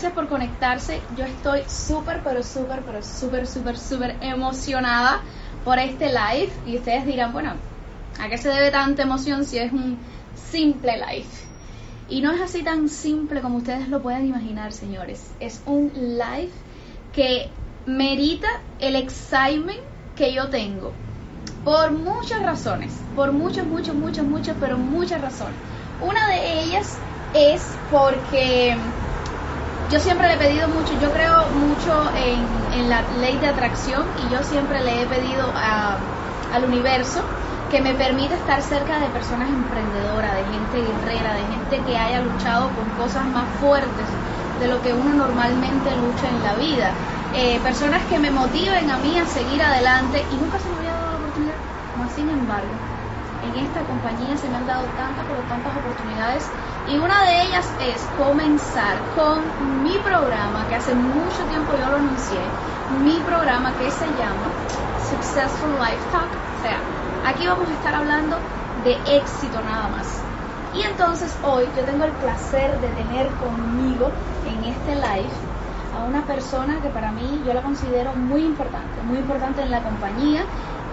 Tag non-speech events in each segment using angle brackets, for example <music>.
gracias por conectarse. Yo estoy súper, pero súper, pero súper, súper, súper emocionada por este live. Y ustedes dirán, bueno, ¿a qué se debe tanta emoción si es un simple live? Y no es así tan simple como ustedes lo pueden imaginar, señores. Es un live que merita el excitement que yo tengo. Por muchas razones. Por muchas, muchas, muchas, muchas, pero muchas razones. Una de ellas es porque yo siempre le he pedido mucho, yo creo mucho en, la ley de atracción y yo siempre le he pedido al universo que me permita estar cerca de personas emprendedoras, de gente guerrera, de gente que haya luchado con cosas más fuertes de lo que uno normalmente lucha en la vida. Eh, personas que me motiven a mí a seguir adelante y nunca se me había dado la oportunidad. Más sin embargo, en esta compañía se me han dado tantas, pero tantas oportunidades y una de ellas es comenzar con mi programa, que hace mucho tiempo yo lo anuncié, mi programa que se llama Successful Life Talk. O sea, aquí vamos a estar hablando de éxito nada más. Y entonces hoy yo tengo el placer de tener conmigo en este live a una persona que para mí yo la considero muy importante, muy importante en la compañía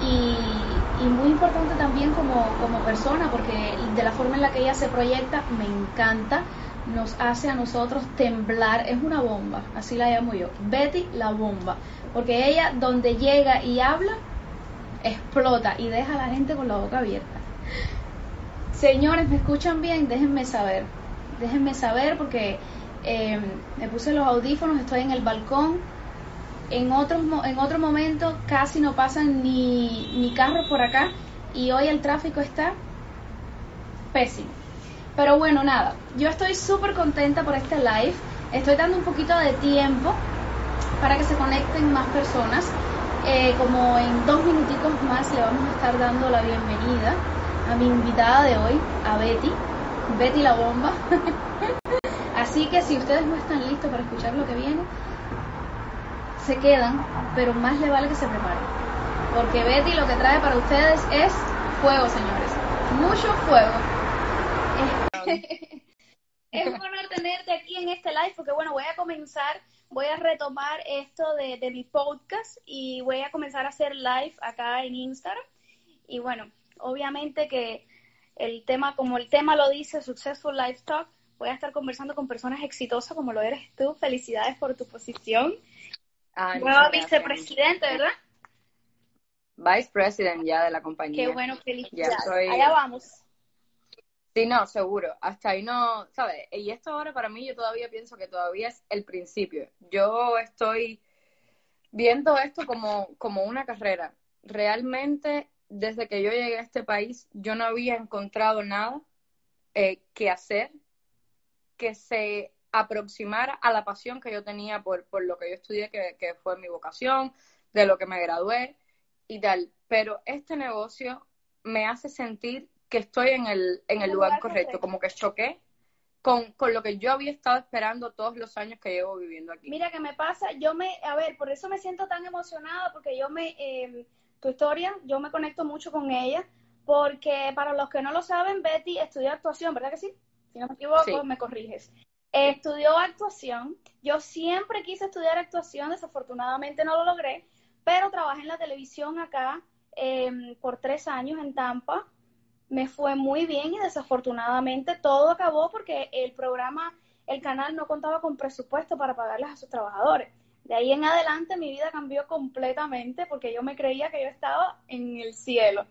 y, muy importante también como, como persona, porque de la forma en la que ella se proyecta me encanta, nos hace a nosotros temblar, es una bomba, así la llamo yo, Betty la bomba, porque ella donde llega y habla, explota y deja a la gente con la boca abierta. Señores, ¿me escuchan bien? Déjenme saber, déjenme saber porque eh, me puse los audífonos, estoy en el balcón, en, otros, en otro momento casi no pasan ni, ni carros por acá y hoy el tráfico está pésimo. Pero bueno, nada, yo estoy súper contenta por este live. Estoy dando un poquito de tiempo para que se conecten más personas. Eh, como en dos minuticos más le vamos a estar dando la bienvenida a mi invitada de hoy, a Betty, Betty la bomba. <laughs> Así que si ustedes no están listos para escuchar lo que viene, se quedan, pero más le vale que se preparen. Porque Betty lo que trae para ustedes es fuego, señores. Mucho fuego. <laughs> es un honor tenerte aquí en este live porque, bueno, voy a comenzar, voy a retomar esto de, mi podcast y voy a comenzar a hacer live acá en Instagram. Y bueno, obviamente que el tema, como el tema lo dice, Successful Life Talk, voy a estar conversando con personas exitosas como lo eres tú. Felicidades por tu posición. Nueva vicepresidente, ¿verdad? Vice President ya de la compañía. Qué bueno, felicidades. Allá vamos. Sí, no, seguro. Hasta ahí no, ¿sabes? Y esto ahora para mí yo todavía pienso que todavía es el principio. Yo estoy viendo esto como, como una carrera. Realmente, desde que yo llegué a este país, yo no había encontrado nada eh, que hacer que se aproximara a la pasión que yo tenía por, por lo que yo estudié, que, que fue mi vocación, de lo que me gradué y tal. Pero este negocio me hace sentir que estoy en el, en el lugar correcto, como que choqué con, con, lo que yo había estado esperando todos los años que llevo viviendo aquí. Mira, que me pasa, yo me, a ver, por eso me siento tan emocionada, porque yo me, eh, tu historia, yo me conecto mucho con ella, porque para los que no lo saben, Betty estudió actuación, ¿verdad que sí? Si no me equivoco, me corriges estudió actuación. Yo siempre quise estudiar actuación, desafortunadamente no lo logré, pero trabajé en la televisión acá em, por tres años en Tampa. Me fue muy bien y desafortunadamente todo acabó porque el programa, el canal no contaba con presupuesto para pagarles a sus trabajadores. De ahí en adelante mi vida cambió completamente porque yo me creía que yo estaba en el cielo.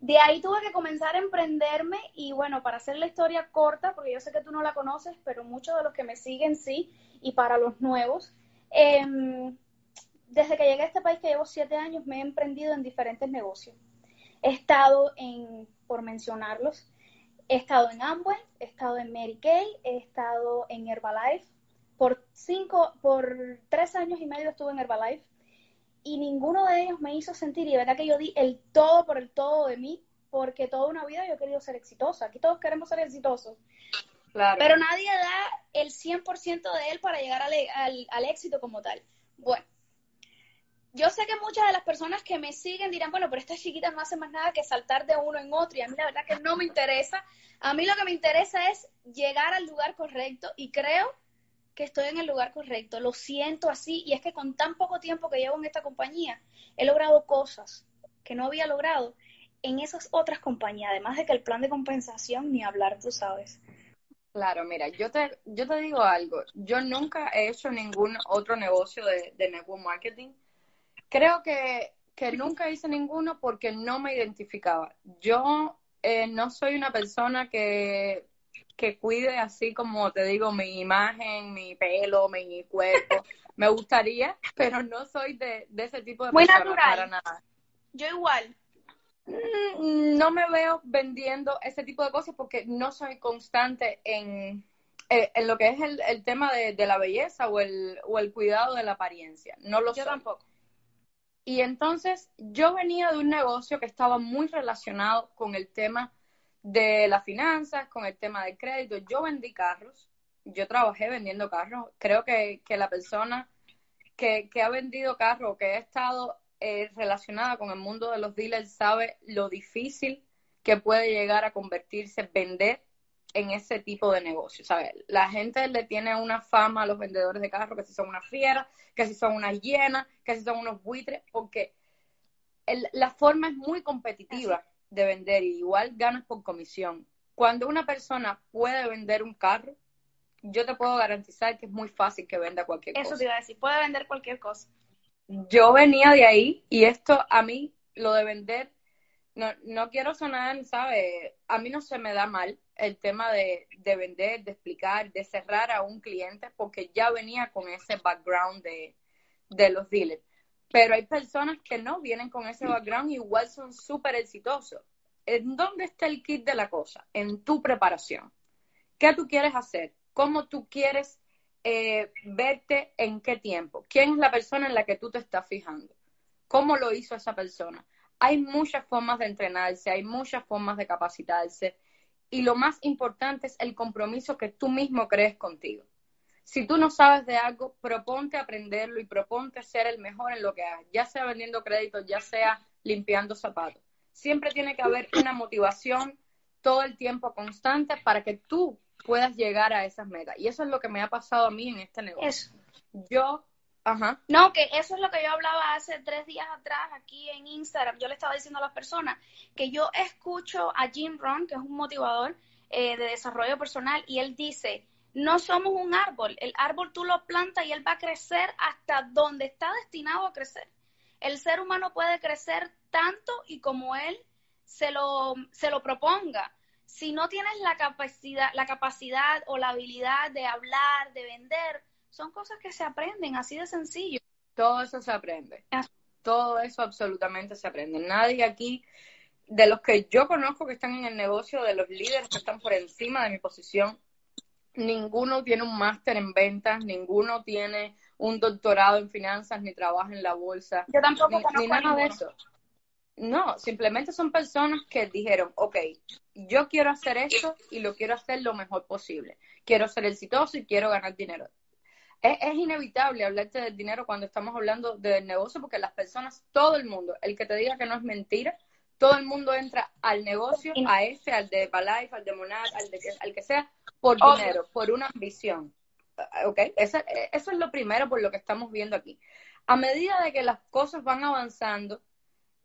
De ahí tuve que comenzar a emprenderme y bueno, para hacer la historia corta, porque yo sé que tú no la conoces, pero muchos de los que me siguen sí, y para los nuevos, em, desde que llegué a este país, que llevo siete años, me he emprendido en diferentes negocios. He estado en, por mencionarlos, he estado en Amway, he estado en Mary Kay, he estado en Herbalife. Por cinco, por tres años y medio estuve en Herbalife y ninguno de ellos me hizo sentir, y de verdad que yo di el todo por el todo de mí, porque toda una vida yo he querido ser exitosa. Aquí todos queremos ser exitosos. Pero nadie da el 100% de él para llegar al, al, éxito como tal. Bueno, yo sé que muchas de las personas que me siguen dirán, bueno, pero estas chiquitas no hacen más nada que saltar de uno en otro y a mí la verdad que no me interesa. A mí lo que me interesa es llegar al lugar correcto y creo que estoy en el lugar correcto, lo siento así y es que con tan poco tiempo que llevo en esta compañía he logrado cosas que no había logrado en esas otras compañías, además de que el plan de compensación ni hablar, tú sabes. Claro, mira, yo te, yo te digo algo, yo nunca he hecho ningún otro negocio de, network marketing. Creo que, que nunca hice ninguno porque no me identificaba. Yo eh, no soy una persona que que cuide así como te digo mi imagen, mi pelo, mi cuerpo. <laughs> Me gustaría, pero no soy de, ese tipo de Muy persona natural. para nada. Yo igual. Mm, No me veo vendiendo ese tipo de cosas porque no soy constante en, eh, en lo que es el, el tema de, de la belleza o el, o el cuidado de la apariencia. No lo Yo soy. tampoco. Y entonces yo venía de un negocio que estaba muy relacionado con el tema de las finanzas, con el tema del crédito. Yo vendí carros, yo trabajé vendiendo carros. Creo que, que la persona que, que ha vendido carros, que ha estado eh, relacionada con el mundo de los dealers, sabe lo difícil que puede llegar a convertirse vender en ese tipo de negocio, ¿sabes? La gente le tiene una fama a los vendedores de carros que si son unas fieras, que si son unas hienas, que si son unos buitres, porque la forma es muy competitiva de vender y igual ganas por comisión. Cuando una persona puede vender un carro, yo te puedo garantizar que es muy fácil que venda cualquier Eso cosa. te iba a decir, puede vender cualquier cosa. Yo venía de ahí y esto a mí, lo de vender, no, no quiero sonar, ¿sabes? A mí no se me da mal el tema de, de vender, de explicar, de cerrar a un cliente, porque ya venía con ese background de, de los dealers. Pero hay personas que no vienen con ese background y igual son súper exitosos. ¿En dónde está el kit de la cosa? En tu preparación. ¿Qué tú quieres hacer? ¿Cómo tú quieres eh, verte en qué tiempo? ¿Quién es la persona en la que tú te estás fijando? ¿Cómo lo hizo esa persona? Hay muchas formas de entrenarse, hay muchas formas de capacitarse y lo más importante es el compromiso que tú mismo crees contigo. Si tú no sabes de algo, proponte aprenderlo y proponte ser el mejor en lo que hagas, ya sea vendiendo créditos, ya sea limpiando zapatos. Siempre tiene que haber una motivación todo el tiempo constante para que tú puedas llegar a esas metas. Y eso es lo que me ha pasado a mí en este negocio. Eso. Yo, ajá, No, que eso es lo que yo hablaba hace tres días atrás aquí en Instagram. Yo le estaba diciendo a las personas que yo escucho a Jim Rohn, que es un motivador eh, de desarrollo personal, y él dice, no somos un árbol, el árbol tú lo plantas y él va a crecer hasta donde está destinado a crecer. El ser humano puede crecer tanto y como él se lo, se lo proponga. Si no tienes la capacidad, la capacidad o la habilidad de hablar, de vender, son cosas que se aprenden así de sencillo. todo eso se aprende. Todo eso absolutamente se aprende. Nadie aquí, de los que yo conozco que están en el negocio, de los líderes que están por encima de mi posición, ninguno tiene un máster en ventas, ninguno tiene un doctorado en finanzas, ni trabaja en la bolsa, Yo tampoco ni, conozco ni nada de eso. No, simplemente son personas que dijeron, ok, yo quiero hacer esto y lo quiero hacer lo mejor posible. Quiero ser exitoso y quiero ganar dinero. Es, es inevitable hablarte del dinero cuando estamos hablando del negocio porque las personas, todo el mundo, el que te diga que no es mentira, todo el mundo entra al negocio, a ese, al de Balife, al de Monad, al, de al que sea, por Obvio. dinero, por una ambición. Ah, ¿Ok? Eso, eso es lo primero por lo que estamos viendo aquí. A medida de que las cosas van avanzando,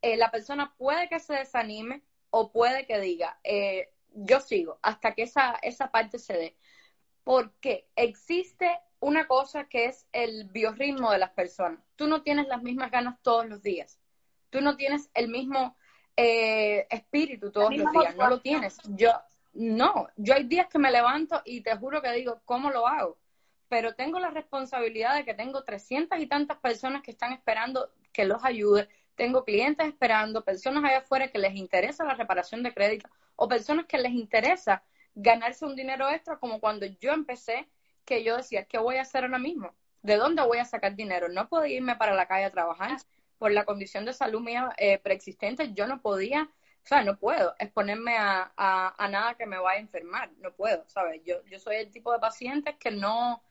eh, la persona puede que se desanime o puede que diga, eh, yo sigo hasta que esa, esa parte se dé. Porque existe una cosa que es el biorritmo de las personas. Tú no tienes las mismas ganas todos los días. Tú no tienes el mismo eh, espíritu todos los días. No lo tienes. Yo, no. Yo hay días que me levanto y te juro que digo, ¿cómo lo hago? Pero tengo la responsabilidad de que tengo 300 y tantas personas que están esperando que los ayude. Tengo clientes esperando, personas allá afuera que les interesa la reparación de crédito o personas que les interesa ganarse un dinero extra como cuando yo empecé, que yo decía, ¿qué voy a hacer ahora mismo? ¿De dónde voy a sacar dinero? No podía irme para la calle a trabajar por la condición de salud mía eh, preexistente. Yo no podía, o sea, no puedo exponerme a, a, a, nada que me vaya a enfermar. No puedo, ¿sabes? Yo, yo soy el tipo de pacientes que no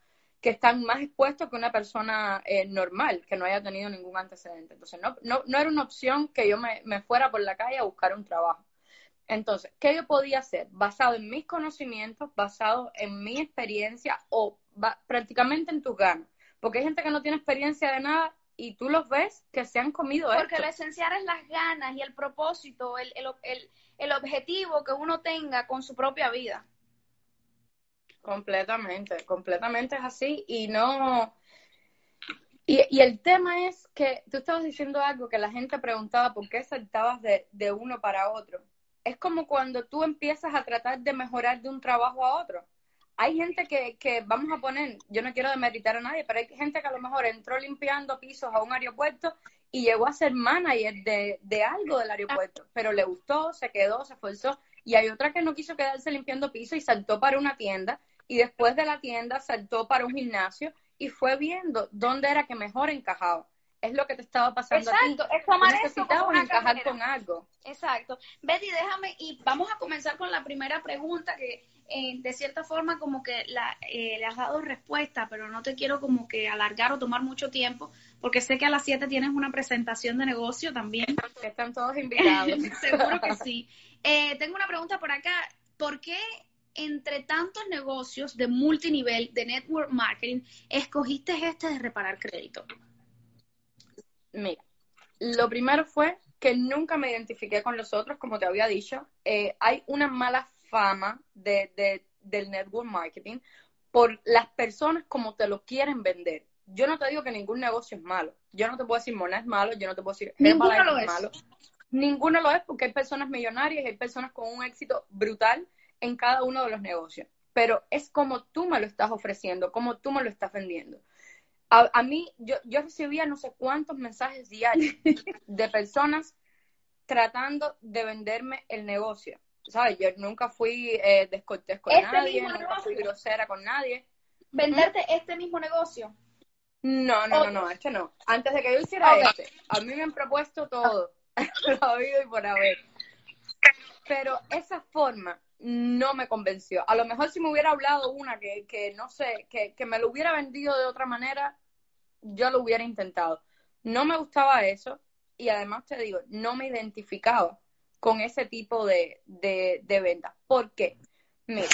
que están más expuestos que una persona eh, normal, que no haya tenido ningún antecedente. Entonces, no, no, no era una opción que yo me, me fuera por la calle a buscar un trabajo. Entonces, ¿qué yo podía hacer? Basado en mis conocimientos, basado en mi experiencia o prácticamente en tus ganas. Porque hay gente que no tiene experiencia de nada y tú los ves que se han comido Porque lo esencial es las ganas y el propósito, el, el, el objetivo que uno tenga con su propia vida. Completamente, completamente es así y no... Y, y, el tema es que tú estabas diciendo algo que la gente preguntaba por qué saltabas de, de uno para otro. Es como cuando tú empiezas a tratar de mejorar de un trabajo a otro hay gente que, que, vamos a poner, yo no quiero demeritar a nadie, pero hay gente que a lo mejor entró limpiando pisos a un aeropuerto y llegó a ser manager de, de algo del aeropuerto, pero le gustó, se quedó, se esforzó. Y hay otra que no quiso quedarse limpiando pisos y saltó para una tienda y después de la tienda saltó para un gimnasio y fue viendo dónde era que mejor encajaba. Es lo que te estaba pasando Exacto, a ti. es tomar necesitabas encajar con algo. Exacto. Betty, déjame y vamos a comenzar con la primera pregunta que eh, de cierta forma como que la, eh, le has dado respuesta, pero no te quiero como que alargar o tomar mucho tiempo, porque sé que a las 7 tienes una presentación de negocio también. Están todos invitados. <laughs> Seguro que sí. Eh, tengo una pregunta por acá. ¿Por qué entre tantos negocios de multinivel, de network marketing, escogiste este de reparar crédito? Mira, lo primero fue que nunca me identifiqué con los otros, como te había dicho. hay una mala fama de, del network marketing por las personas como te lo quieren vender. Yo no te digo que ningún negocio es malo. Yo no te puedo decir Mona es malo, yo no te puedo decir Ninguno lo es malo. Ninguno lo es porque hay personas millonarias hay personas con un éxito brutal en cada uno de los negocios. Pero es como tú me lo estás ofreciendo, como tú me lo estás vendiendo. A, a mí, yo, yo recibía no sé cuántos mensajes diarios <laughs> de personas tratando de venderme el negocio. ¿sabes? Yo nunca fui eh, descortés con este nadie, nunca fui grosera con nadie. ¿Venderte este mismo negocio? No, no, no, no, este no. Antes de que yo hiciera este, a mí me han propuesto todo, <laughs> lo oído y por haber. Pero esa forma no me convenció. A lo mejor si me hubiera hablado una que, que no sé, que, que me lo hubiera vendido de otra manera, yo lo hubiera intentado. No me gustaba eso y además te digo, no me identificaba con ese tipo de, de, de. ¿Por qué? Mira,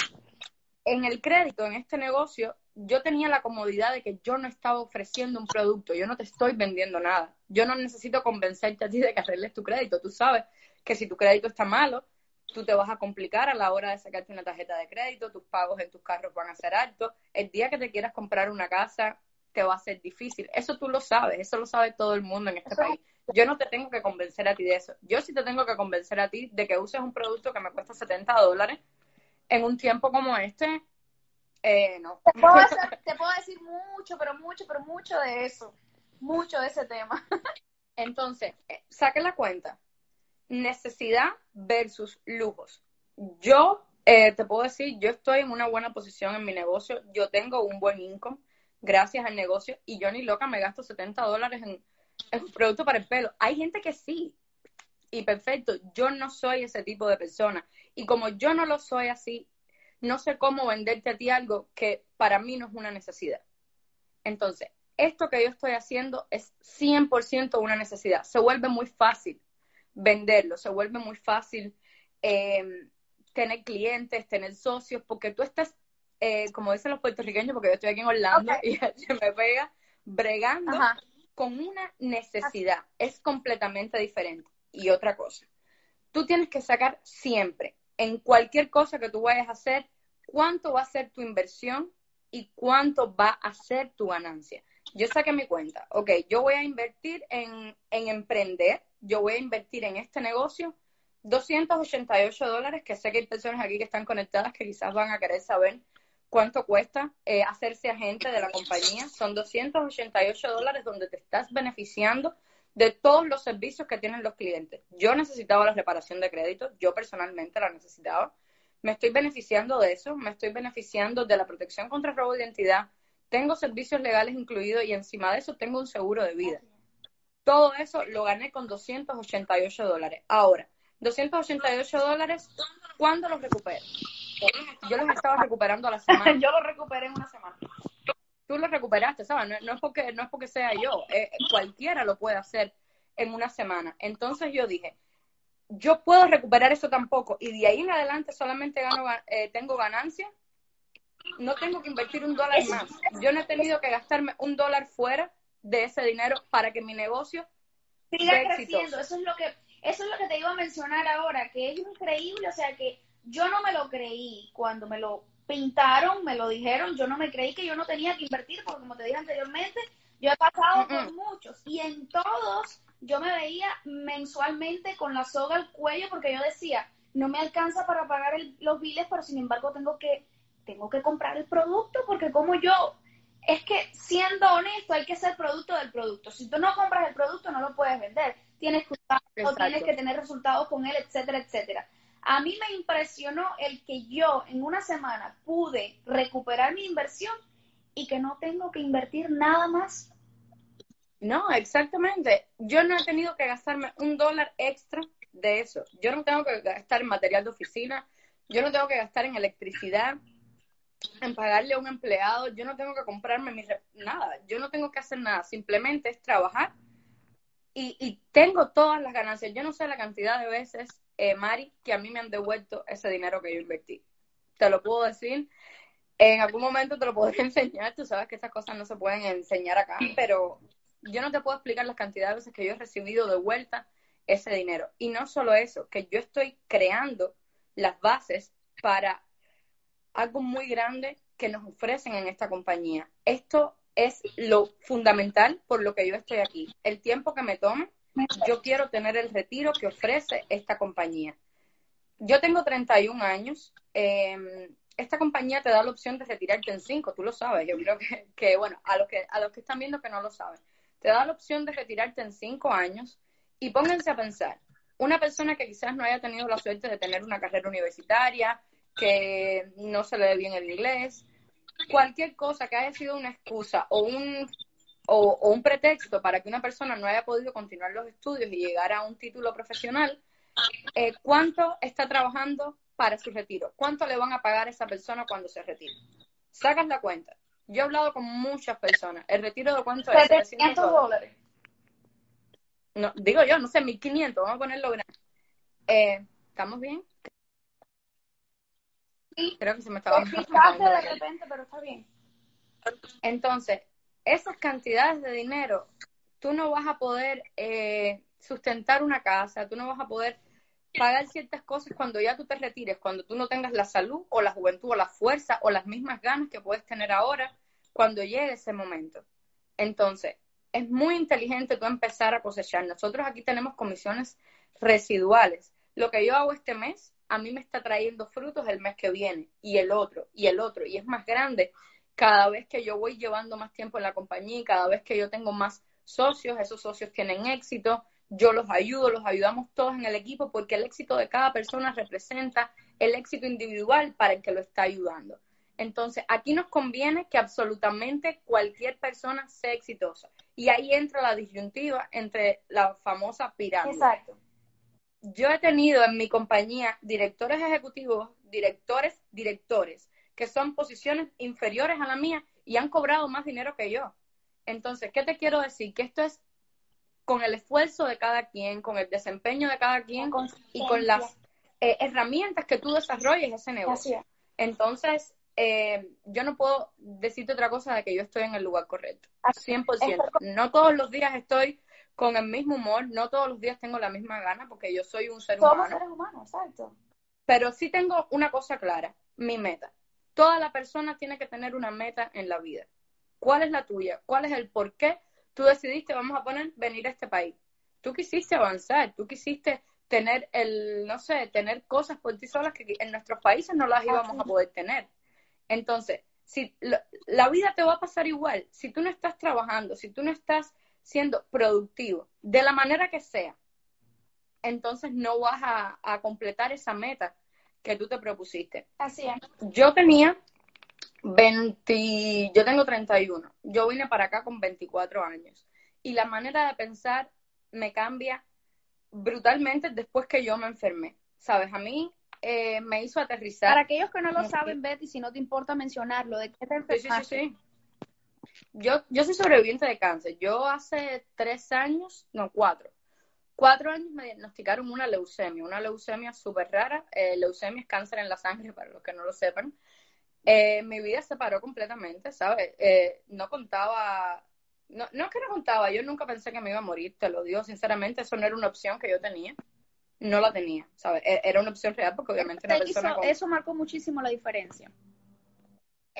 en el crédito, en este negocio, yo tenía la comodidad de que yo no estaba ofreciendo un producto, yo no te estoy vendiendo nada. Yo no necesito convencerte a ti de que arregles tu crédito. Tú sabes que si tu crédito está malo, tú te vas a complicar a la hora de sacarte una tarjeta de crédito, tus pagos en tus carros van a ser altos. El día que te quieras comprar una casa, te va a ser difícil. Eso tú lo sabes, eso lo sabe todo el mundo en este país. Yo no te tengo que convencer a ti de eso. Yo sí te tengo que convencer a ti de que uses un producto que me cuesta 70 dólares en un tiempo como este. Eh, no. Te puedo, <laughs> te puedo decir mucho, pero mucho, pero mucho de eso. Mucho de ese tema. <laughs> Entonces, eh, saque la cuenta. Necesidad versus lujos. Yo eh, te puedo decir, yo estoy en una buena posición en mi negocio, yo tengo un buen income gracias al negocio y yo ni loca me gasto 70 dólares en, es un producto para el pelo. Hay gente que sí. Y perfecto, yo no soy ese tipo de persona. Y como yo no lo soy así, no sé cómo venderte a ti algo que para mí no es una necesidad. Entonces, esto que yo estoy haciendo es 100% una necesidad. Se vuelve muy fácil venderlo, se vuelve muy fácil em, tener clientes, tener socios, porque tú estás, eh, como dicen los puertorriqueños, porque yo estoy aquí en Orlando y <laughs> se me pega, bregando con una necesidad. Es completamente diferente. Y otra cosa, tú tienes que sacar siempre, en cualquier cosa que tú vayas a hacer, cuánto va a ser tu inversión y cuánto va a ser tu ganancia. Yo saqué mi cuenta, ok, yo voy a invertir en, en emprender, yo voy a invertir en este negocio 288 dólares, que sé que hay personas aquí que están conectadas que quizás van a querer saber cuánto cuesta eh, hacerse agente de la compañía. Son 288 dólares donde te estás beneficiando de todos los servicios que tienen los clientes. Yo necesitaba la reparación de crédito, yo personalmente la necesitaba. Me estoy beneficiando de eso, me estoy beneficiando de la protección contra robo de identidad. Tengo servicios legales incluidos y encima de eso tengo un seguro de vida. Todo eso lo gané con 288 dólares. Ahora, 288 dólares, ¿cuándo los recupero? Yo los estaba recuperando a la semana. <laughs> yo los recuperé en una semana. Tú los recuperaste, ¿sabes? No, es, porque, no es porque sea yo, eh, cualquiera lo puede hacer en una semana. Entonces yo dije, yo puedo recuperar eso tampoco y de ahí en adelante solamente gano, eh, tengo ganancia, no tengo que invertir un dólar más. Yo no he tenido que gastarme un dólar fuera de ese dinero para que mi negocio siga creciendo. Eso es lo que eso es lo que te iba a mencionar ahora, que es increíble, o sea que yo no me lo creí cuando me lo pintaron, me lo dijeron, yo no me creí que yo no tenía que invertir, porque como te dije anteriormente, yo he pasado por muchos y en todos yo me veía mensualmente con la soga al cuello porque yo decía, no me alcanza para pagar los biles, pero sin embargo tengo que, tengo que comprar el producto porque como yo, es que siendo honesto hay que ser producto del producto. Si tú no compras el producto no lo puedes vender. Tienes que, tienes que tener resultados con él, etcétera, etcétera. A mí me impresionó el que yo en una semana pude recuperar mi inversión y que no tengo que invertir nada más no, exactamente. Yo no he tenido que gastarme un dólar extra de eso. Yo no tengo que gastar en material de oficina, yo no tengo que gastar en electricidad, en pagarle a un empleado, yo no tengo que comprarme mi nada, yo no tengo que hacer nada, simplemente es trabajar y, y tengo todas las ganancias. Yo no sé la cantidad de veces, eh, Mari, que a mí me han devuelto ese dinero que yo invertí. Te lo puedo decir. En algún momento te lo podré <laughs> enseñar, tú sabes que estas cosas no se pueden enseñar acá, pero yo no te puedo explicar las cantidades de veces que yo he recibido de vuelta ese dinero. Y no solo eso, que yo estoy creando las bases para algo muy grande que nos ofrecen en esta compañía. Esto es lo fundamental por lo que yo estoy aquí. El tiempo que me tome, yo quiero tener el retiro que ofrece esta compañía. Yo tengo 31 años. Em, esta compañía te da la opción de retirarte en 5, tú lo sabes. Yo creo que, que, bueno, a los que, a los que están viendo que no lo saben te da la opción de retirarte en cinco años y pónganse a pensar, una persona que quizás no haya tenido la suerte de tener una carrera universitaria, que no se le dé bien el inglés, cualquier cosa que haya sido una excusa o un, o, un pretexto para que una persona no haya podido continuar los estudios y llegar a un título profesional, eh, ¿cuánto está trabajando para su retiro? ¿Cuánto le van a pagar a esa persona cuando se retire? Sacas la cuenta. Yo he hablado con muchas personas. ¿El retiro de cuánto es? 700 dólares. No, digo yo, no sé, 1500. Vamos a ponerlo grande. Eh, ¿Estamos bien? Sí. Creo que se me estaba de repente, pero está bien. Entonces, esas cantidades de dinero, tú no vas a poder eh, sustentar una casa, tú no vas a poder pagar ciertas cosas cuando ya tú te retires, cuando tú no tengas la salud o la juventud o la fuerza o las mismas ganas que puedes tener ahora cuando llegue ese momento. Entonces, es muy inteligente tú empezar a cosechar. Nosotros aquí tenemos comisiones residuales. Lo que yo hago este mes, a mí me está trayendo frutos el mes que viene, y el otro, y el otro, y es más grande cada vez que yo voy llevando más tiempo en la compañía y cada vez que yo tengo más socios, esos socios tienen éxito, yo los ayudo, los ayudamos todos en el equipo porque el éxito de cada persona representa el éxito individual para el que lo está ayudando. Entonces, aquí nos conviene que absolutamente cualquier persona sea exitosa. Y ahí entra la disyuntiva entre la famosa pirámide. Exacto. Yo he tenido en mi compañía directores ejecutivos, directores, directores, que son posiciones inferiores a la mía y han cobrado más dinero que yo. Entonces, ¿qué te quiero decir? Que esto es con el esfuerzo de cada quien, con el desempeño de cada quien y con las eh, herramientas que tú desarrolles ese negocio. Entonces, eh, yo no puedo decirte otra cosa de que yo estoy en el lugar correcto. 100%. No todos los días estoy con el mismo humor, no todos los días tengo la misma gana porque yo soy un ser humano. seres humanos, exacto. Pero sí tengo una cosa clara, mi meta. Toda la persona tiene que tener una meta en la vida. ¿Cuál es la tuya? ¿Cuál es el por qué tú decidiste, vamos a poner, venir a este país? Tú quisiste avanzar, tú quisiste tener el, no sé, tener cosas por ti solas que en nuestros países no las íbamos a poder tener. Entonces, si la vida te va a pasar igual, si tú no estás trabajando, si tú no estás siendo productivo, de la manera que sea, entonces no vas a, completar esa meta que tú te propusiste. Así es. Yo tenía 20, yo tengo 31, yo vine para acá con 24 años y la manera de pensar me cambia brutalmente después que yo me enfermé. Sabes, a mí eh, me hizo aterrizar. Para aquellos que no lo saben, Betty, si no te importa mencionarlo, ¿de qué te enfermaste? Sí, sí, sí, Yo, yo soy sobreviviente de cáncer. Yo hace tres años, no, cuatro, cuatro años me diagnosticaron una leucemia, una leucemia súper rara. Eh, leucemia es cáncer en la sangre, <laughs> para los que no lo sepan. Eh, mi vida se paró completamente, ¿sabes? Eh, no contaba, no, no es que no contaba, yo nunca pensé que me iba a morir, te lo digo sinceramente, eso no era una opción que yo tenía. No la tenía, ¿sabes? E, era una opción real porque obviamente una persona Eso marcó muchísimo la diferencia.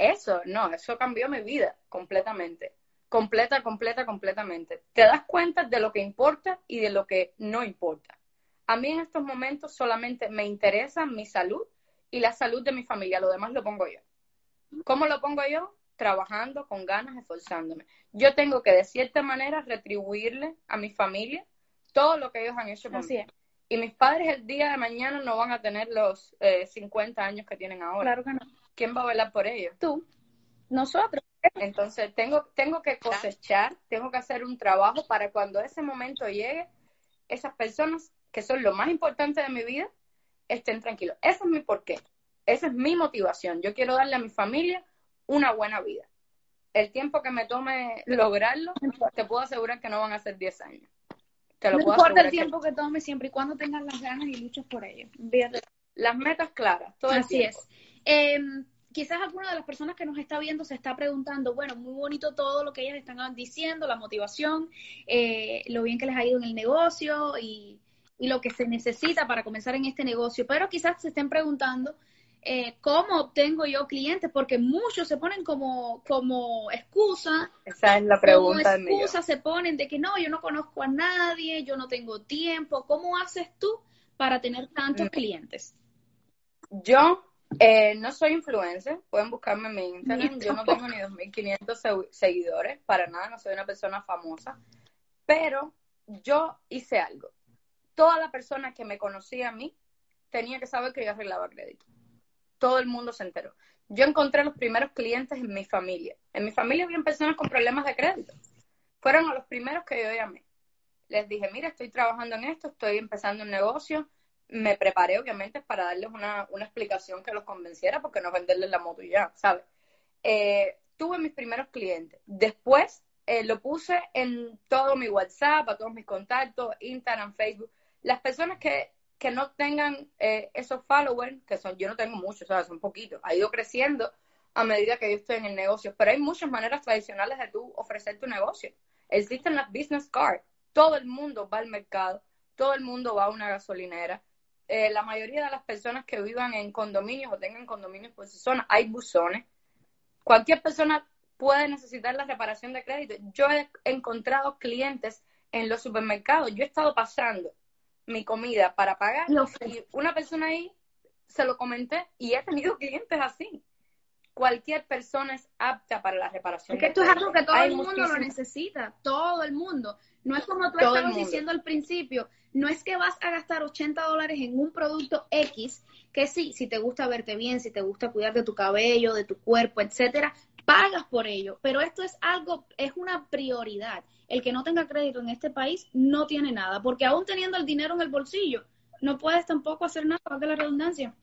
Eso, no, eso cambió mi vida completamente. Completa, completa, completamente. Te das cuenta de lo que importa y de lo que no importa. A mí en estos momentos solamente me interesa mi salud y la salud de mi familia. Lo demás lo pongo yo. ¿Cómo lo pongo yo? Trabajando con ganas, esforzándome. Yo tengo que de cierta manera retribuirle a mi familia todo lo que ellos han hecho por mí. Y mis padres el día de mañana no van a tener los 50 eh, años que tienen ahora. Claro que no. ¿Quién va a velar por ellos? Tú. Nosotros. Entonces tengo, tengo que cosechar, tengo que hacer un trabajo para cuando ese momento llegue, esas personas que son lo más importante de mi vida estén tranquilos. Ese es mi porqué. Esa es mi motivación. Yo quiero darle a mi familia una buena vida. El tiempo que me tome lograrlo, te puedo asegurar que no van a ser 10 años. Te lo no importa el tiempo que... tome, siempre y cuando tengas las ganas y luchas por ello. Las metas claras, todo Así es. Em, quizás alguna de las personas que nos está viendo se está preguntando, bueno, muy bonito todo lo que ellas están diciendo, la motivación, eh, lo bien que les ha ido en el negocio y, y lo que se necesita para comenzar en este negocio, pero quizás se estén preguntando eh, cómo obtengo yo clientes, porque muchos se ponen como, como excusa. Esa es la pregunta. Como excusa se ponen de que no, yo no conozco a nadie, yo no tengo tiempo. ¿Cómo haces tú para tener tantos mm. clientes? Yo eh, no soy influencer, pueden buscarme en mi Instagram. Yo no tengo ni 2.500 seguidores, para nada, no soy una persona famosa. Pero yo hice algo. Toda la persona que me conocía a mí tenía que saber que yo arreglaba crédito todo el mundo se enteró. Yo encontré los primeros clientes en mi familia. En mi familia había personas con problemas de crédito. Fueron a los primeros que yo llamé. Les dije, mira, estoy trabajando en esto, estoy empezando un negocio. Me preparé, obviamente, para darles una, explicación que los convenciera, porque no venderles la moto y ya, ¿sabes? Eh, tuve mis primeros clientes. Después eh, lo puse en todo mi WhatsApp, a todos mis contactos, Instagram, Facebook. Las personas que que no tengan eh, esos followers, que son, yo no tengo muchos, sea, son poquitos, ha ido creciendo a medida que yo estoy en el negocio, pero hay muchas maneras tradicionales de tú ofrecer tu negocio. Existen las business cards, todo el mundo va al mercado, todo el mundo va a una gasolinera, eh, la mayoría de las personas que vivan en condominios o tengan condominios por su zona, hay buzones. Cualquier persona puede necesitar la reparación de crédito. Yo he encontrado clientes en los supermercados, yo he estado pasando mi comida para pagar. Y una persona ahí se lo comenté y he tenido clientes así. Cualquier persona es apta para la reparación. Porque esto es algo que todo el mundo lo necesita, todo el mundo. No es como tú estabas diciendo al principio, no es que vas a gastar 80 dólares en un producto X, que sí, si te gusta verte bien, si te gusta cuidar de tu cabello, de tu cuerpo, etcétera, pagas por ello. Pero esto es algo, es una prioridad el que no tenga crédito en este país no tiene nada, porque aún teniendo el dinero en el bolsillo, no puedes tampoco hacer nada, de la redundancia.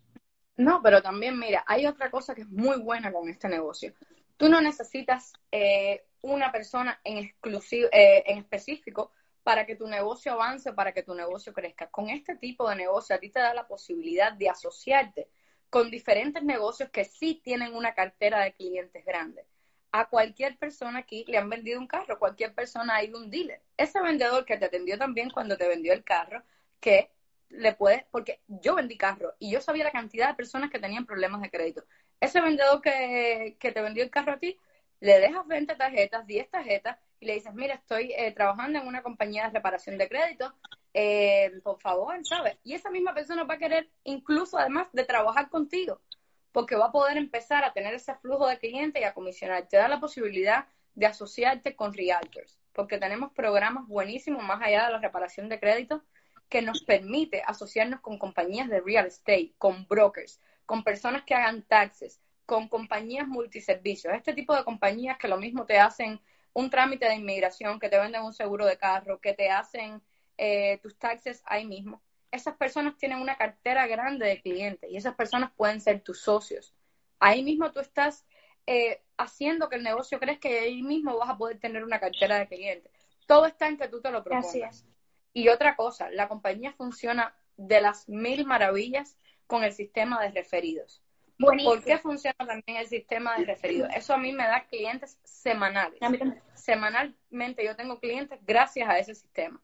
No, pero también, mira, hay otra cosa que es muy buena con este negocio. Tú no necesitas eh, una persona en, exclusivo, eh, en específico para que tu negocio avance, para que tu negocio crezca. Con este tipo de negocio a ti te da la posibilidad de asociarte con diferentes negocios que sí tienen una cartera de clientes grandes a cualquier persona aquí le han vendido un carro, cualquier persona ha ido un dealer. Ese vendedor que te atendió también cuando te vendió el carro, que le puedes, porque yo vendí carro y yo sabía la cantidad de personas que tenían problemas de crédito. Ese vendedor que, te vendió el carro a ti, le dejas 20 tarjetas, 10 tarjetas y le dices, mira, estoy eh, trabajando en una compañía de reparación de crédito, eh, por favor, ¿sabes? Y esa misma persona va a querer incluso además de trabajar contigo porque va a poder empezar a tener ese flujo de clientes y a comisionar. Te da la posibilidad de asociarte con realtors, porque tenemos programas buenísimos más allá de la reparación de crédito que nos permite asociarnos con compañías de real estate, con brokers, con personas que hagan taxes, con compañías multiservicios. Este tipo de compañías que lo mismo te hacen un trámite de inmigración, que te venden un seguro de carro, que te hacen eh, tus taxes ahí mismo esas personas tienen una cartera grande de clientes y esas personas pueden ser tus socios. Ahí mismo tú estás eh, haciendo que el negocio crezca y ahí mismo vas a poder tener una cartera de clientes. Todo está en que tú te lo propongas. Y otra cosa, la compañía funciona de las mil maravillas con el sistema de referidos. ¿Por qué funciona también el sistema de referidos? Eso a mí me da clientes semanales. Semanalmente yo tengo clientes gracias a ese sistema.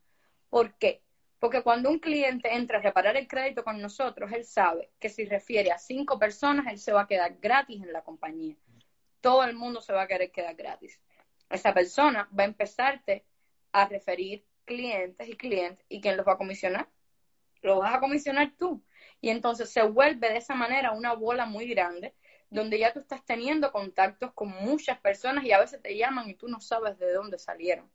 ¿Por qué? Porque cuando un cliente entra a reparar el crédito con nosotros, él sabe que si refiere a cinco personas, él se va a quedar gratis en la compañía. Todo el mundo se va a querer quedar gratis. Esa persona va a empezarte a referir clientes y clientes. ¿Y quién los va a comisionar? Lo vas a comisionar tú. Y entonces se vuelve de esa manera una bola muy grande, donde ya tú estás teniendo contactos con muchas personas y a veces te llaman y tú no sabes de dónde salieron.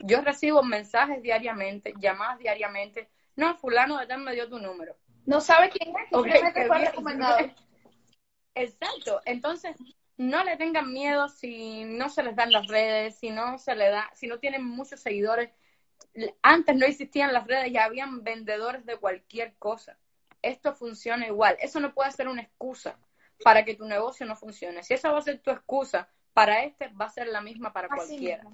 Yo recibo mensajes diariamente, llamadas diariamente. No, fulano de tal me dio tu número. No sabe quién es, simplemente fue recomendado. <laughs> Exacto. Entonces, no le tengan miedo si no se les dan las redes, si no se le da, si no tienen muchos seguidores. Antes no existían las redes, ya habían vendedores de cualquier cosa. Esto funciona igual. Eso no puede ser una excusa para que tu negocio no funcione. Si esa va a ser tu excusa para este, va a ser la misma para cualquiera.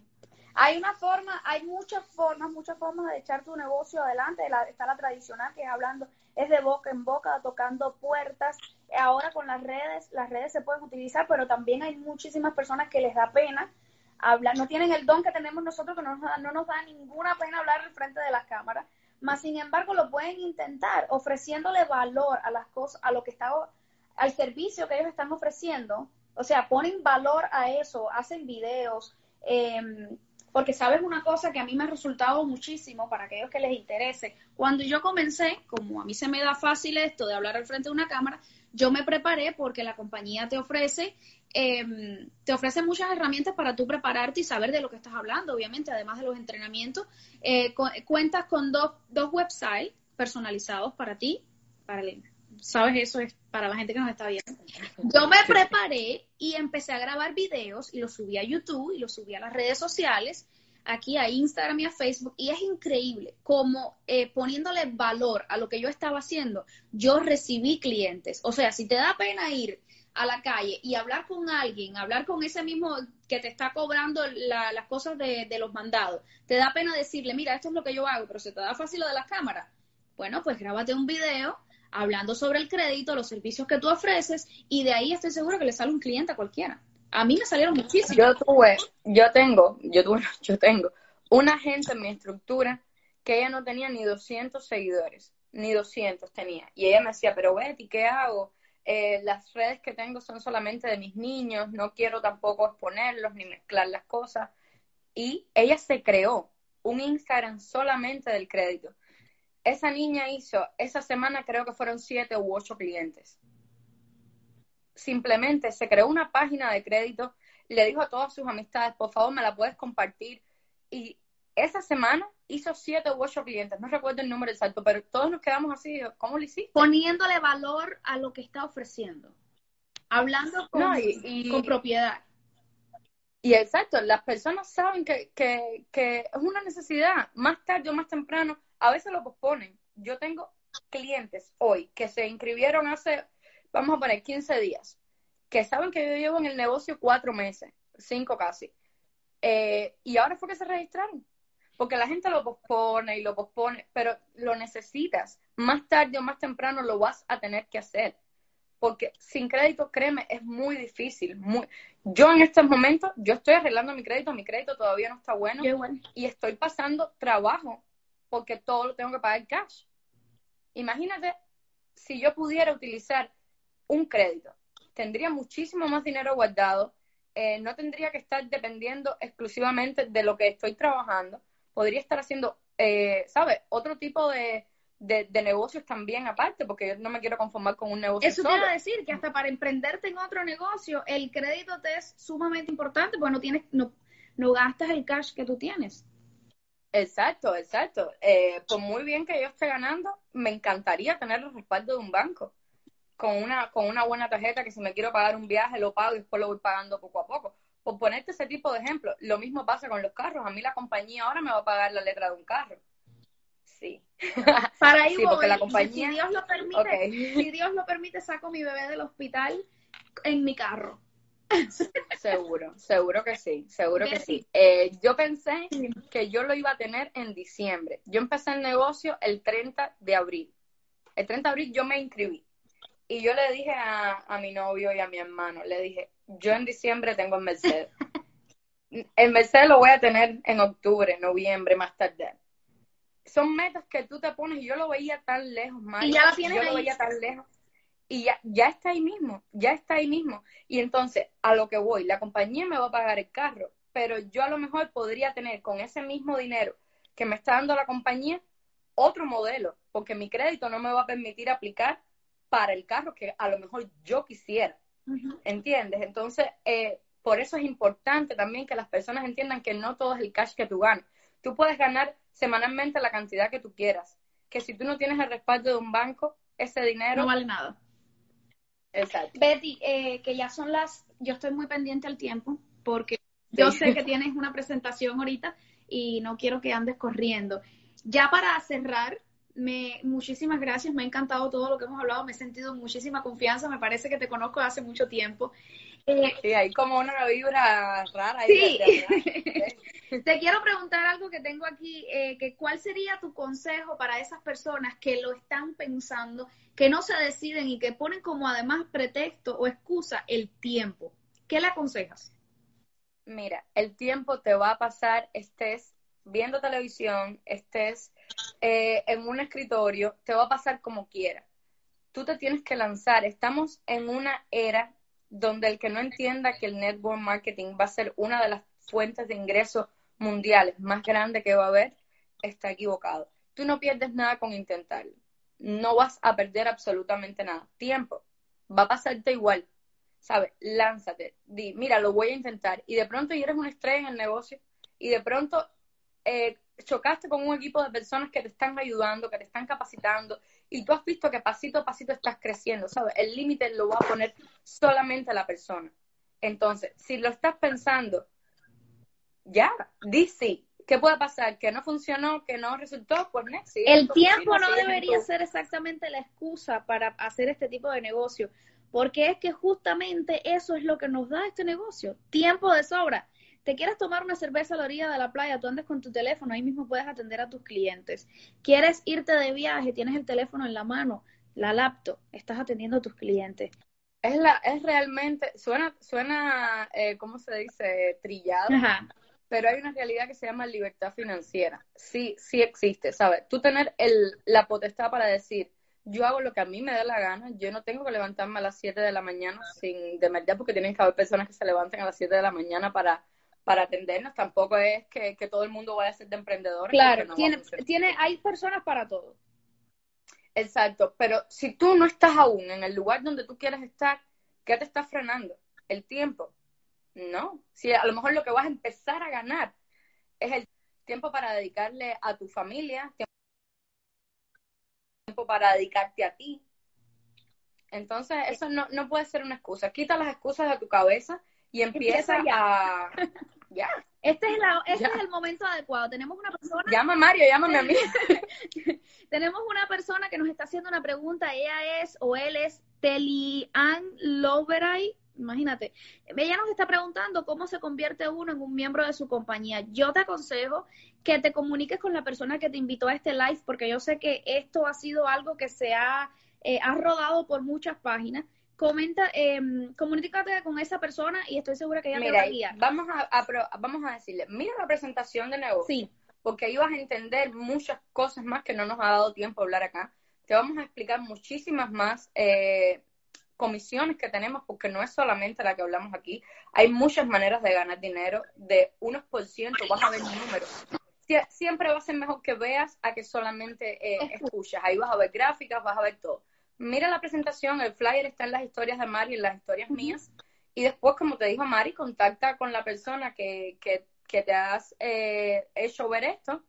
Hay una forma, hay muchas formas, muchas formas de echar tu negocio adelante. está la tradicional que es hablando, es de boca en boca, tocando puertas. Ahora con las redes, las redes se pueden utilizar, pero también hay muchísimas personas que les da pena hablar, no tienen el don que tenemos nosotros, que no nos da, no nos da ninguna pena hablar al frente de las cámaras, más sin embargo lo pueden intentar ofreciéndole valor a las cosas, a lo que está, al servicio que ellos están ofreciendo, o sea, ponen valor a eso, hacen videos, eh, porque sabes una cosa que a mí me ha resultado muchísimo para aquellos que les interese. Cuando yo comencé, como a mí se me da fácil esto de hablar al frente de una cámara, yo me preparé porque la compañía te ofrece em, te ofrece muchas herramientas para tú prepararte y saber de lo que estás hablando, obviamente, además de los entrenamientos. Eh, cuentas con dos, dos websites personalizados para ti, para sabes, eso es para la gente que nos está viendo. Yo me preparé y empecé a grabar videos y los subí a YouTube y los subí a las redes sociales, aquí a Instagram y a Facebook, y es increíble como eh, poniéndole valor a lo que yo estaba haciendo, yo recibí clientes. O sea, si te da pena ir a la calle y hablar con alguien, hablar con ese mismo que te está cobrando las cosas de, los mandados, te da pena decirle, mira, esto es lo que yo hago, pero se te da fácil lo de las cámaras. Bueno, pues grábate un video hablando sobre el crédito, los servicios que tú ofreces y de ahí estoy seguro que le sale un cliente a cualquiera. A mí me salieron muchísimos. Yo tuve, yo tengo, yo tuve, <laughs> yo tengo una gente en mi estructura que ella no tenía ni 200 seguidores, ni 200 tenía. Y ella me decía, pero Betty, ¿qué hago? Eh, las redes que tengo son solamente de mis niños, no quiero tampoco exponerlos ni mezclar las cosas. Y ella se creó un Instagram solamente del crédito esa niña hizo, esa semana creo que fueron siete u ocho clientes. Simplemente se creó una página de crédito, le dijo a todas sus amistades, por favor, me la puedes compartir. Y esa semana hizo siete u ocho clientes, no recuerdo el número exacto, pero todos nos quedamos así, ¿cómo lo hiciste? Poniéndole valor a lo que está ofreciendo, hablando con, con propiedad. Y exacto, las personas saben que, que, que es una necesidad, más tarde o más temprano, a veces lo posponen. Yo tengo clientes hoy que se inscribieron hace, vamos a poner, 15 días, que saben que yo llevo en el negocio cuatro meses, cinco casi. Eh, y ahora fue que se registraron. Porque la gente lo pospone y lo pospone, pero lo necesitas. Más tarde o más temprano lo vas a tener que hacer. Porque sin crédito, créeme, es muy difícil. Muy... Yo en estos momentos, yo estoy arreglando mi crédito, mi crédito todavía no está bueno. y estoy pasando trabajo porque todo lo tengo que pagar cash. Imagínate si yo pudiera utilizar un crédito, tendría muchísimo más dinero guardado, eh, no tendría que estar dependiendo exclusivamente de lo que estoy trabajando, podría estar haciendo, eh, ¿sabes? Otro tipo de, de, negocios también aparte, porque yo no me quiero conformar con un negocio. Eso quiere decir que hasta para emprenderte en otro negocio, el crédito te es sumamente importante, porque no tienes, no, no gastas el cash que tú tienes. Exacto, exacto. Eh, por muy bien que yo esté ganando, me encantaría tener el respaldo de un banco con una, con una buena tarjeta que si me quiero pagar un viaje lo pago y después lo voy pagando poco a poco. Por ponerte ese tipo de ejemplo, lo mismo pasa con los carros. A mí la compañía ahora me va a pagar la letra de un carro. Sí. <laughs> Para ahí porque la compañía... si Dios lo permite, si Dios lo permite, saco mi bebé del hospital en mi carro. Seguro, seguro que sí, seguro que sí. Eh, yo pensé que yo lo iba a tener en diciembre. Yo empecé el negocio el 30 de abril. El 30 de abril yo me inscribí. Y yo le dije a, a mi novio y a mi hermano, le dije, yo en diciembre tengo el Mercedes. el Mercedes lo voy a tener en octubre, noviembre, más tarde. Son metas que tú te pones y yo lo veía tan lejos, más. Y ya la tienes Yo lo veía tan lejos y ya, ya está ahí mismo, ya está ahí mismo. Y entonces, a lo que voy, la compañía me va a pagar el carro, pero yo a lo mejor podría tener con ese mismo dinero que me está dando la compañía otro modelo, porque mi crédito no me va a permitir aplicar para el carro que a lo mejor yo quisiera. ¿Entiendes? Entonces, eh, por eso es importante también que las personas entiendan que no todo es el cash que tú ganas. Tú puedes ganar semanalmente la cantidad que tú quieras, que si tú no tienes el respaldo de un banco, ese dinero no vale nada. Exacto. Betty, eh, que ya son las, yo estoy muy pendiente al tiempo porque yo sé que <laughs> tienes una presentación ahorita y no quiero que andes corriendo. Ya para cerrar, me, muchísimas gracias, me ha encantado todo lo que hemos hablado, me he sentido muchísima confianza, me parece que te conozco hace mucho tiempo. Eh, sí, hay como una vibra rara. Sí. <laughs> te quiero preguntar algo que tengo aquí, eh, que ¿cuál sería tu consejo para esas personas que lo están pensando, que no se deciden y que ponen como además pretexto o excusa el tiempo? ¿Qué le aconsejas? Mira, el tiempo te va a pasar, estés viendo televisión, estés eh, en un escritorio, te va a pasar como quiera. Tú te tienes que lanzar. Estamos en una era donde el que no entienda que el network marketing va a ser una de las fuentes de ingresos mundiales más grandes que va a haber, está equivocado. Tú no pierdes nada con intentarlo. No vas a perder absolutamente nada. Tiempo. Va a pasarte igual. ¿Sabes? Lánzate. Di, mira, lo voy a intentar. Y de pronto eres un estrella en el negocio y de pronto eh, chocaste con un equipo de personas que te están ayudando, que te están capacitando, y tú has visto que pasito a pasito estás creciendo, ¿sabes? El límite lo va a poner solamente la persona. Entonces, si lo estás pensando, ya, di sí. ¿Qué puede pasar? ¿Que no funcionó? ¿Que no resultó? Pues next. El tiempo no debería ser exactamente la excusa para hacer este tipo de negocio, porque es que justamente eso es lo que nos da este negocio, tiempo de sobra te quieres tomar una cerveza a la orilla de la playa, tú andes con tu teléfono, ahí mismo puedes atender a tus clientes. Quieres irte de viaje, tienes el teléfono en la mano, la laptop, estás atendiendo a tus clientes. Es, la, es realmente, suena, suena eh, ¿cómo se dice? Trillado. Pero hay una realidad que se llama libertad financiera. Sí, sí existe, ¿sabes? Tú tener el, la potestad para decir, yo hago lo que a mí me dé la gana, yo no tengo que levantarme a las 7 de la mañana sin de verdad, porque tienen que haber personas que se levanten a las 7 de la mañana para para atendernos. Tampoco es que, todo el mundo vaya a ser de emprendedores. Claro, tiene, tiene, hay personas para todo. Exacto, pero si tú no estás aún en el lugar donde tú quieres estar, ¿qué te está frenando? El tiempo. No, si a lo mejor lo que vas a empezar a ganar es el tiempo para dedicarle a tu familia, tiempo para dedicarte a ti. Entonces, eso no, no puede ser una excusa. Quita las excusas de tu cabeza y empieza, ya. Ya. Este, es, este es el momento adecuado. Tenemos una persona. Llama a Mario, llámame a mí. <laughs> Tenemos una persona que nos está haciendo una pregunta. Ella es o él es Telian Loveray. Imagínate. Ella nos está preguntando cómo se convierte uno en un miembro de su compañía. Yo te aconsejo que te comuniques con la persona que te invitó a este live, porque yo sé que esto ha sido algo que se ha, eh, ha rodado por muchas páginas comenta, eh, comunícate con esa persona y estoy segura que ella te va a guiar. Vamos a, vamos a decirle, mira la presentación de negocio. Sí. Porque ahí vas a entender muchas cosas más que no nos ha dado tiempo a hablar acá. Te vamos a explicar muchísimas más eh, comisiones que tenemos, porque no es solamente la que hablamos aquí. Hay muchas maneras de ganar dinero, de unos por ciento, vas a ver números. siempre va a ser mejor que veas a que solamente eh, escuchas. Ahí vas a ver gráficas, vas a ver todo mira la presentación, el flyer está en las historias de Mari, en las historias mías, y después, como te dijo Mari, contacta con la persona que, que, te has eh, hecho ver esto,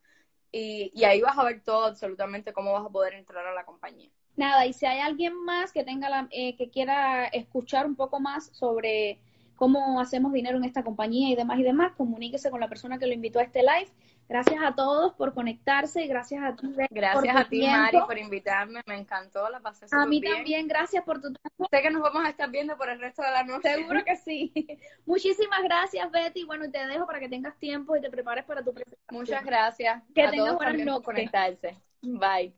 y, ahí vas a ver todo, absolutamente, cómo vas a poder entrar a la compañía. Nada, y si hay alguien más que tenga la, eh, que quiera escuchar un poco más sobre cómo hacemos dinero en esta compañía y demás y demás, comuníquese con la persona que lo invitó a este live Gracias a todos por conectarse y gracias a ti. Gracias a ti, Mari, por invitarme. Me encantó, la pasé A mí también, gracias por tu tiempo. Sé que nos vamos a estar viendo por el resto de la noche. Seguro que sí. <laughs> Muchísimas gracias, Betty. Bueno, te dejo para que tengas tiempo y te prepares para tu presentación. Muchas gracias. Que a tengas buenas noches. por conectarse. Bye.